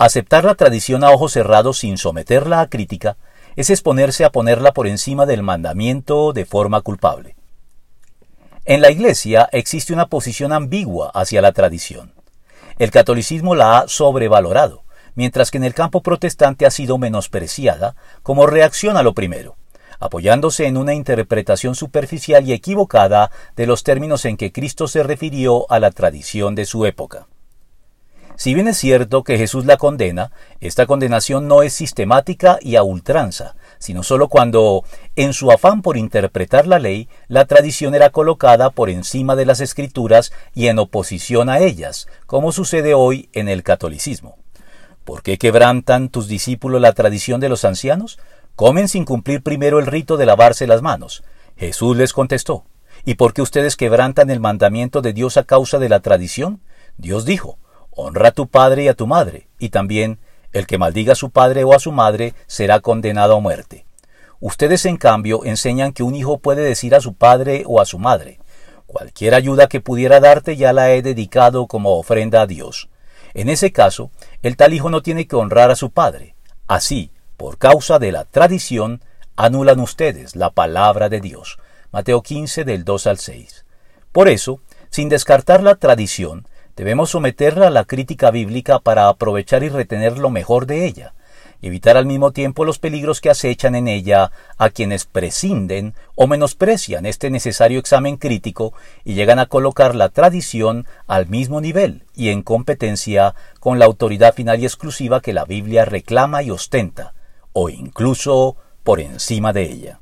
Aceptar la tradición a ojos cerrados sin someterla a crítica es exponerse a ponerla por encima del mandamiento de forma culpable. En la Iglesia existe una posición ambigua hacia la tradición. El catolicismo la ha sobrevalorado, mientras que en el campo protestante ha sido menospreciada como reacción a lo primero, apoyándose en una interpretación superficial y equivocada de los términos en que Cristo se refirió a la tradición de su época. Si bien es cierto que Jesús la condena, esta condenación no es sistemática y a ultranza, sino sólo cuando, en su afán por interpretar la ley, la tradición era colocada por encima de las escrituras y en oposición a ellas, como sucede hoy en el catolicismo. ¿Por qué quebrantan tus discípulos la tradición de los ancianos? Comen sin cumplir primero el rito de lavarse las manos. Jesús les contestó, ¿y por qué ustedes quebrantan el mandamiento de Dios a causa de la tradición? Dios dijo, Honra a tu padre y a tu madre, y también el que maldiga a su padre o a su madre será condenado a muerte. Ustedes, en cambio, enseñan que un hijo puede decir a su padre o a su madre, cualquier ayuda que pudiera darte ya la he dedicado como ofrenda a Dios. En ese caso, el tal hijo no tiene que honrar a su padre. Así, por causa de la tradición, anulan ustedes la palabra de Dios. Mateo 15 del 2 al 6. Por eso, sin descartar la tradición, Debemos someterla a la crítica bíblica para aprovechar y retener lo mejor de ella, y evitar al mismo tiempo los peligros que acechan en ella a quienes prescinden o menosprecian este necesario examen crítico y llegan a colocar la tradición al mismo nivel y en competencia con la autoridad final y exclusiva que la Biblia reclama y ostenta, o incluso por encima de ella.